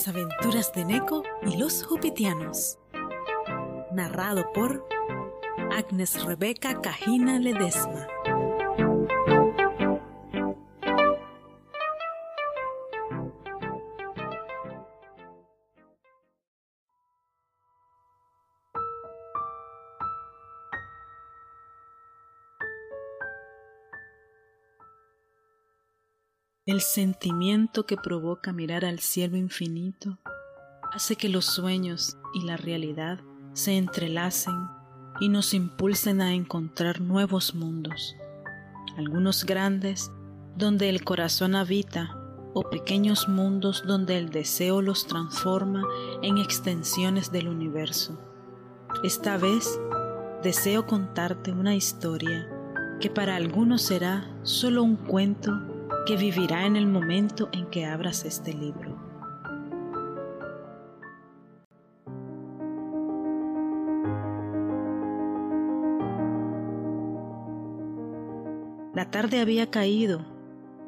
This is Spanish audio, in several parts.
Las aventuras de Neko y los Jupitianos. Narrado por Agnes Rebeca Cajina Ledesma. El sentimiento que provoca mirar al cielo infinito hace que los sueños y la realidad se entrelacen y nos impulsen a encontrar nuevos mundos, algunos grandes donde el corazón habita o pequeños mundos donde el deseo los transforma en extensiones del universo. Esta vez deseo contarte una historia que para algunos será solo un cuento que vivirá en el momento en que abras este libro. La tarde había caído,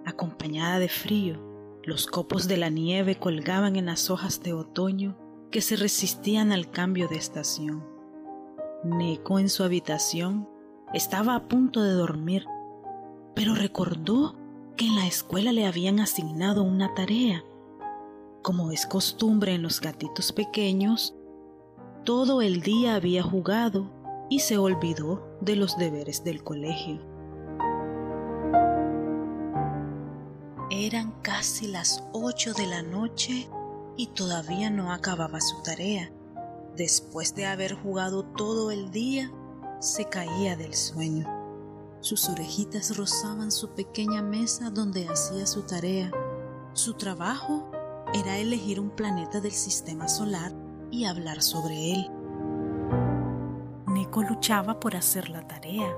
acompañada de frío. Los copos de la nieve colgaban en las hojas de otoño que se resistían al cambio de estación. Neko en su habitación estaba a punto de dormir, pero recordó en la escuela le habían asignado una tarea. Como es costumbre en los gatitos pequeños, todo el día había jugado y se olvidó de los deberes del colegio. Eran casi las ocho de la noche y todavía no acababa su tarea. Después de haber jugado todo el día, se caía del sueño. Sus orejitas rozaban su pequeña mesa donde hacía su tarea. Su trabajo era elegir un planeta del sistema solar y hablar sobre él. Neko luchaba por hacer la tarea,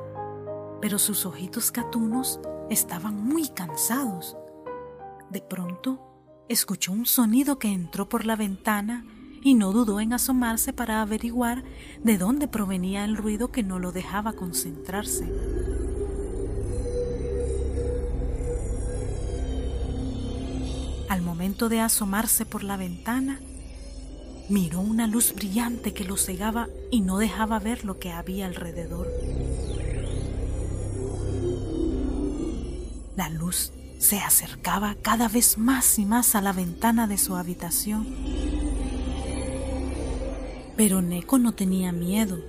pero sus ojitos catunos estaban muy cansados. De pronto, escuchó un sonido que entró por la ventana y no dudó en asomarse para averiguar de dónde provenía el ruido que no lo dejaba concentrarse. Al momento de asomarse por la ventana, miró una luz brillante que lo cegaba y no dejaba ver lo que había alrededor. La luz se acercaba cada vez más y más a la ventana de su habitación. Pero Neko no tenía miedo,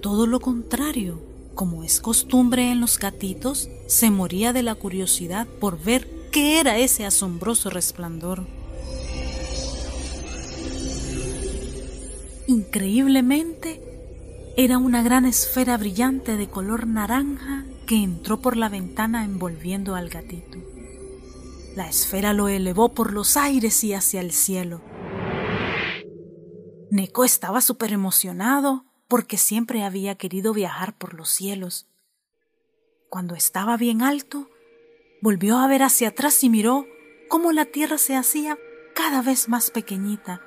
todo lo contrario, como es costumbre en los gatitos, se moría de la curiosidad por ver ¿Qué era ese asombroso resplandor? Increíblemente, era una gran esfera brillante de color naranja que entró por la ventana envolviendo al gatito. La esfera lo elevó por los aires y hacia el cielo. Neko estaba súper emocionado porque siempre había querido viajar por los cielos. Cuando estaba bien alto, Volvió a ver hacia atrás y miró cómo la tierra se hacía cada vez más pequeñita.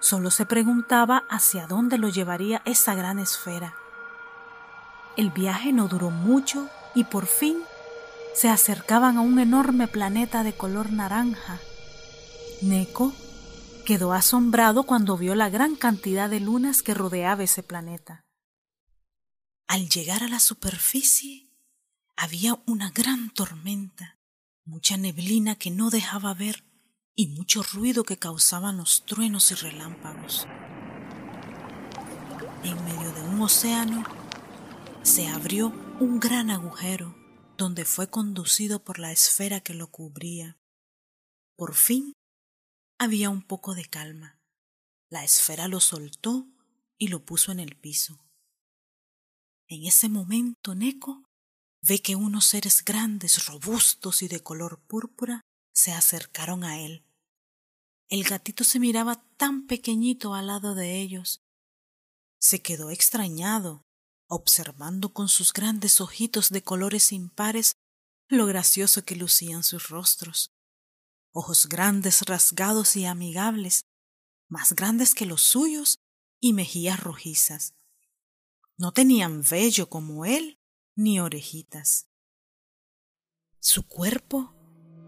Solo se preguntaba hacia dónde lo llevaría esa gran esfera. El viaje no duró mucho y por fin se acercaban a un enorme planeta de color naranja. Neko quedó asombrado cuando vio la gran cantidad de lunas que rodeaba ese planeta. Al llegar a la superficie, había una gran tormenta, mucha neblina que no dejaba ver y mucho ruido que causaban los truenos y relámpagos. En medio de un océano se abrió un gran agujero donde fue conducido por la esfera que lo cubría. Por fin había un poco de calma. La esfera lo soltó y lo puso en el piso. En ese momento Neko ve que unos seres grandes, robustos y de color púrpura se acercaron a él. El gatito se miraba tan pequeñito al lado de ellos. Se quedó extrañado, observando con sus grandes ojitos de colores impares lo gracioso que lucían sus rostros. Ojos grandes, rasgados y amigables, más grandes que los suyos, y mejillas rojizas. No tenían vello como él, ni orejitas. Su cuerpo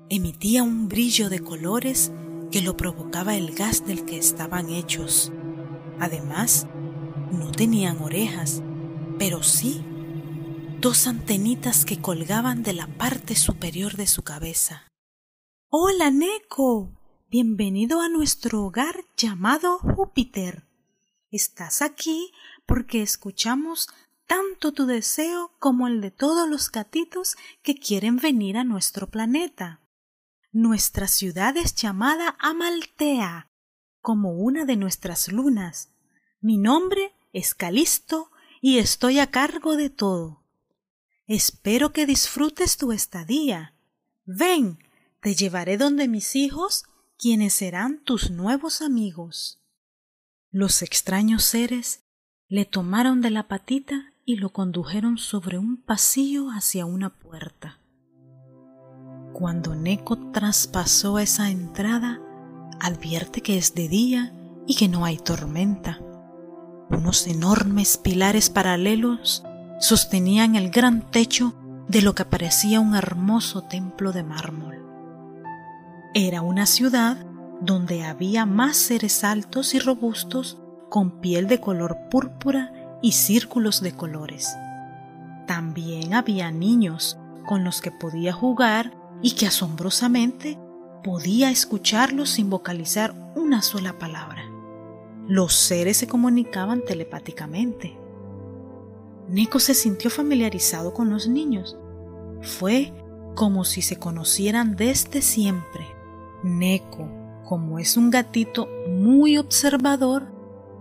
emitía un brillo de colores que lo provocaba el gas del que estaban hechos. Además, no tenían orejas, pero sí dos antenitas que colgaban de la parte superior de su cabeza. Hola, Neko. Bienvenido a nuestro hogar llamado Júpiter. Estás aquí porque escuchamos tanto tu deseo como el de todos los gatitos que quieren venir a nuestro planeta. Nuestra ciudad es llamada Amaltea, como una de nuestras lunas. Mi nombre es Calisto y estoy a cargo de todo. Espero que disfrutes tu estadía. Ven, te llevaré donde mis hijos, quienes serán tus nuevos amigos. Los extraños seres le tomaron de la patita y lo condujeron sobre un pasillo hacia una puerta. Cuando Neko traspasó esa entrada, advierte que es de día y que no hay tormenta. Unos enormes pilares paralelos sostenían el gran techo de lo que parecía un hermoso templo de mármol. Era una ciudad donde había más seres altos y robustos con piel de color púrpura y círculos de colores. También había niños con los que podía jugar y que asombrosamente podía escucharlos sin vocalizar una sola palabra. Los seres se comunicaban telepáticamente. Neko se sintió familiarizado con los niños. Fue como si se conocieran desde siempre. Neko, como es un gatito muy observador,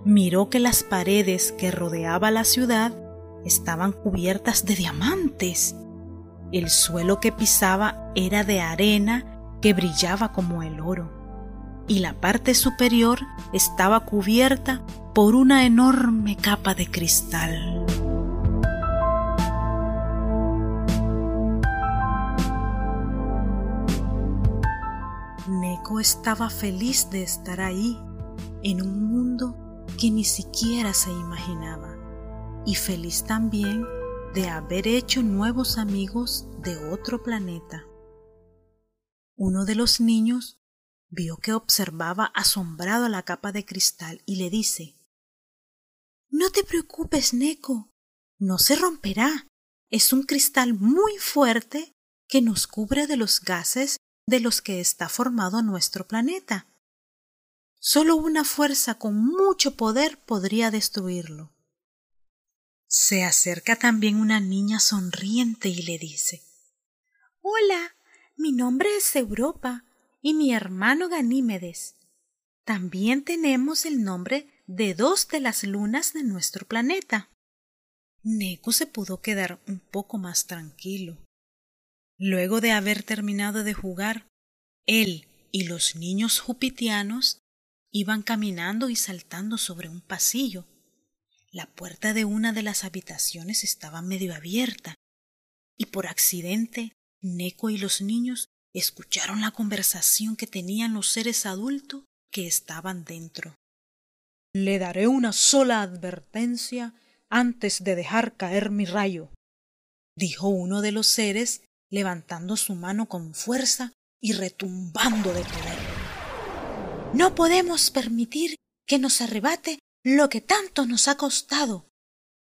miró que las paredes que rodeaba la ciudad estaban cubiertas de diamantes. El suelo que pisaba era de arena que brillaba como el oro, y la parte superior estaba cubierta por una enorme capa de cristal. Neko estaba feliz de estar ahí, en un mundo que ni siquiera se imaginaba, y feliz también de haber hecho nuevos amigos de otro planeta. Uno de los niños vio que observaba asombrado la capa de cristal y le dice No te preocupes, Neko, no se romperá. Es un cristal muy fuerte que nos cubre de los gases de los que está formado nuestro planeta. Solo una fuerza con mucho poder podría destruirlo. Se acerca también una niña sonriente y le dice Hola, mi nombre es Europa y mi hermano Ganímedes. También tenemos el nombre de dos de las lunas de nuestro planeta. Neko se pudo quedar un poco más tranquilo. Luego de haber terminado de jugar, él y los niños jupitianos Iban caminando y saltando sobre un pasillo. La puerta de una de las habitaciones estaba medio abierta, y por accidente Neko y los niños escucharon la conversación que tenían los seres adultos que estaban dentro. Le daré una sola advertencia antes de dejar caer mi rayo, dijo uno de los seres, levantando su mano con fuerza y retumbando de poder. No podemos permitir que nos arrebate lo que tanto nos ha costado,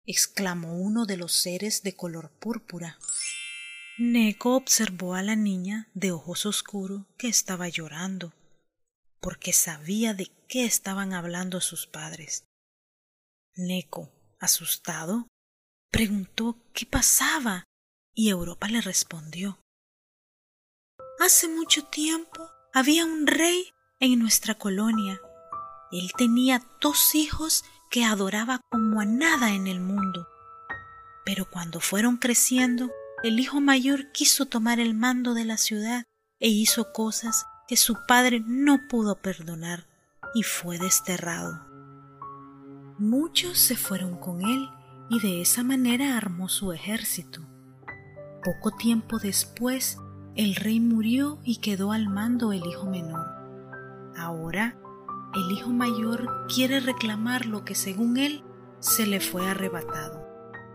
exclamó uno de los seres de color púrpura. Neko observó a la niña de ojos oscuros que estaba llorando, porque sabía de qué estaban hablando sus padres. Neko, asustado, preguntó qué pasaba y Europa le respondió. Hace mucho tiempo había un rey en nuestra colonia. Él tenía dos hijos que adoraba como a nada en el mundo. Pero cuando fueron creciendo, el hijo mayor quiso tomar el mando de la ciudad e hizo cosas que su padre no pudo perdonar y fue desterrado. Muchos se fueron con él y de esa manera armó su ejército. Poco tiempo después, el rey murió y quedó al mando el hijo menor. Ahora, el hijo mayor quiere reclamar lo que según él se le fue arrebatado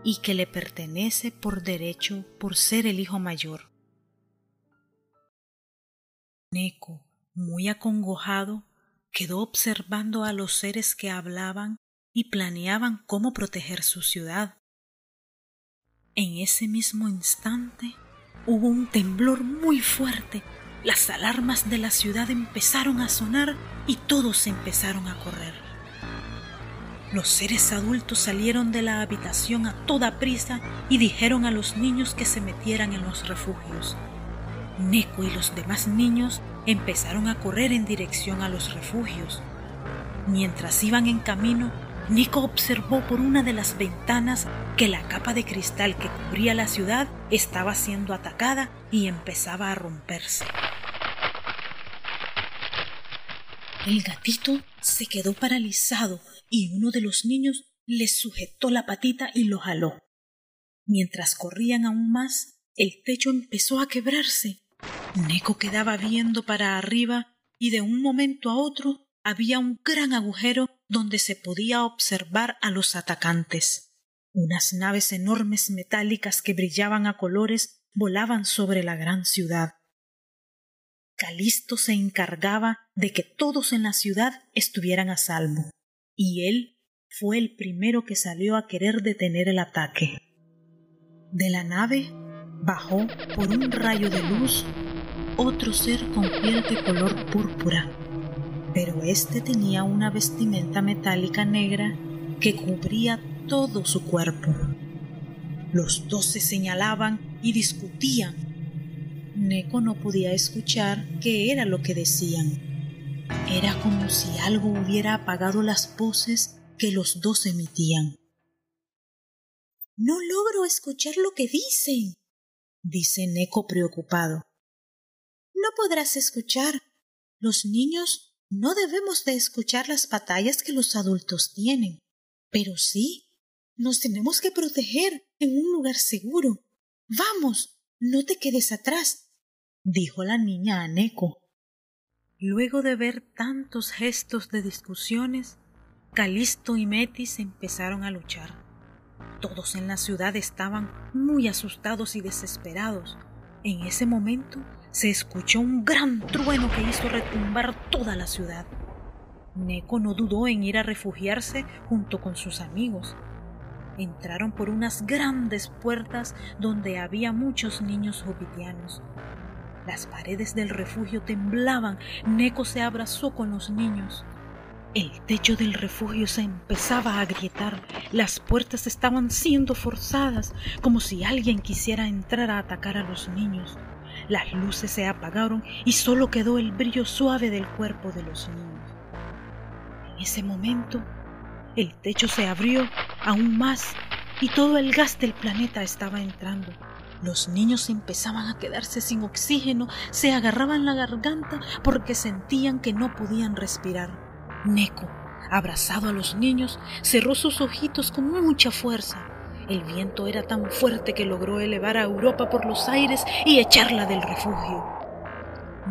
y que le pertenece por derecho por ser el hijo mayor. Neko, Muy acongojado, quedó observando a los seres que hablaban y planeaban cómo proteger su ciudad. En ese mismo instante hubo un temblor muy fuerte, las alarmas de la ciudad empezaron a sonar y todos empezaron a correr. Los seres adultos salieron de la habitación a toda prisa y dijeron a los niños que se metieran en los refugios. Neko y los demás niños empezaron a correr en dirección a los refugios. Mientras iban en camino, Nico observó por una de las ventanas que la capa de cristal que cubría la ciudad estaba siendo atacada y empezaba a romperse. El gatito se quedó paralizado y uno de los niños le sujetó la patita y lo jaló. Mientras corrían aún más, el techo empezó a quebrarse Neko quedaba viendo para arriba y de un momento a otro había un gran agujero donde se podía observar a los atacantes. Unas naves enormes metálicas que brillaban a colores volaban sobre la gran ciudad. Calisto se encargaba de que todos en la ciudad estuvieran a salvo, y él fue el primero que salió a querer detener el ataque. De la nave bajó por un rayo de luz otro ser con piel de color púrpura, pero éste tenía una vestimenta metálica negra que cubría todo su cuerpo. Los dos se señalaban y discutían. Neko no podía escuchar qué era lo que decían. Era como si algo hubiera apagado las voces que los dos emitían. No logro escuchar lo que dicen, dice Neko preocupado no podrás escuchar. Los niños no debemos de escuchar las batallas que los adultos tienen. Pero sí, nos tenemos que proteger en un lugar seguro. Vamos, no te quedes atrás, dijo la niña a Neko. Luego de ver tantos gestos de discusiones, Calisto y Metis empezaron a luchar. Todos en la ciudad estaban muy asustados y desesperados. En ese momento se escuchó un gran trueno que hizo retumbar toda la ciudad. Neko no dudó en ir a refugiarse junto con sus amigos. Entraron por unas grandes puertas donde había muchos niños jupitianos. Las paredes del refugio temblaban. Neko se abrazó con los niños. El techo del refugio se empezaba a agrietar. Las puertas estaban siendo forzadas, como si alguien quisiera entrar a atacar a los niños. Las luces se apagaron y solo quedó el brillo suave del cuerpo de los niños. En ese momento, el techo se abrió aún más y todo el gas del planeta estaba entrando. Los niños empezaban a quedarse sin oxígeno, se agarraban la garganta porque sentían que no podían respirar. Neko, abrazado a los niños, cerró sus ojitos con mucha fuerza el viento era tan fuerte que logró elevar a Europa por los aires y echarla del refugio.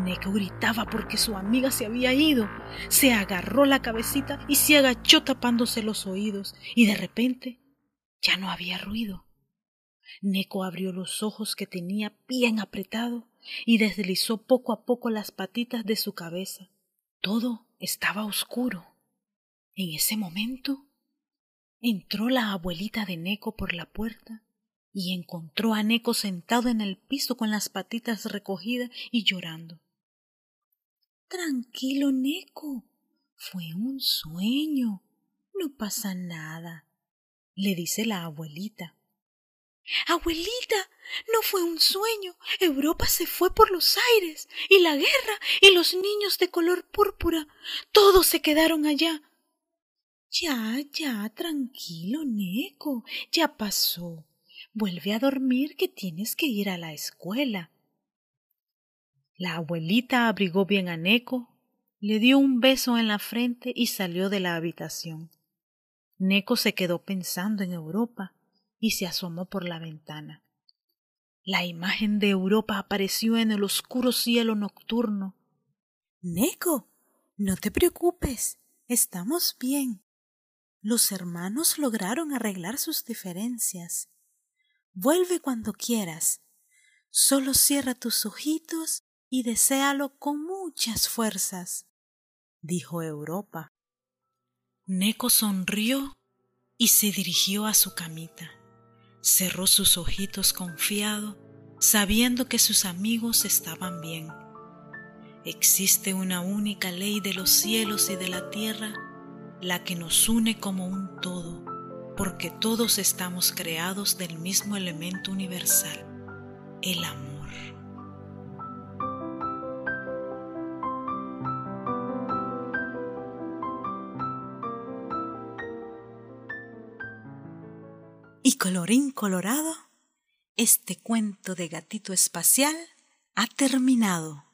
Neko gritaba porque su amiga se había ido. Se agarró la cabecita y se agachó tapándose los oídos, y de repente ya no había ruido. Neko abrió los ojos que tenía bien apretado y deslizó poco a poco las patitas de su cabeza. Todo estaba oscuro. En ese momento Entró la abuelita de Neko por la puerta y encontró a Neko sentado en el piso con las patitas recogidas y llorando. Tranquilo, Neko. Fue un sueño. No pasa nada, le dice la abuelita. Abuelita, no fue un sueño. Europa se fue por los aires, y la guerra, y los niños de color púrpura, todos se quedaron allá. Ya, ya, tranquilo, Neko, ya pasó. Vuelve a dormir que tienes que ir a la escuela. La abuelita abrigó bien a Neko, le dio un beso en la frente y salió de la habitación. Neko se quedó pensando en Europa y se asomó por la ventana. La imagen de Europa apareció en el oscuro cielo nocturno. Neko, no te preocupes, estamos bien. Los hermanos lograron arreglar sus diferencias. Vuelve cuando quieras. Solo cierra tus ojitos y deséalo con muchas fuerzas, dijo Europa. Neco sonrió y se dirigió a su camita. Cerró sus ojitos confiado, sabiendo que sus amigos estaban bien. Existe una única ley de los cielos y de la tierra, la que nos une como un todo, porque todos estamos creados del mismo elemento universal, el amor. Colorín colorado, este cuento de gatito espacial ha terminado.